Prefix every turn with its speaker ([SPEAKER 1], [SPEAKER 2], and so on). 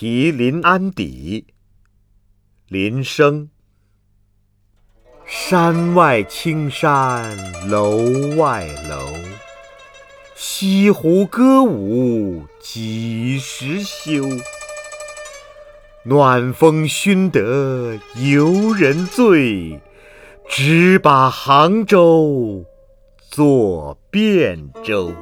[SPEAKER 1] 题临安邸林升山外青山楼外楼，西湖歌舞几时休？暖风熏得游人醉，只把杭州作汴州。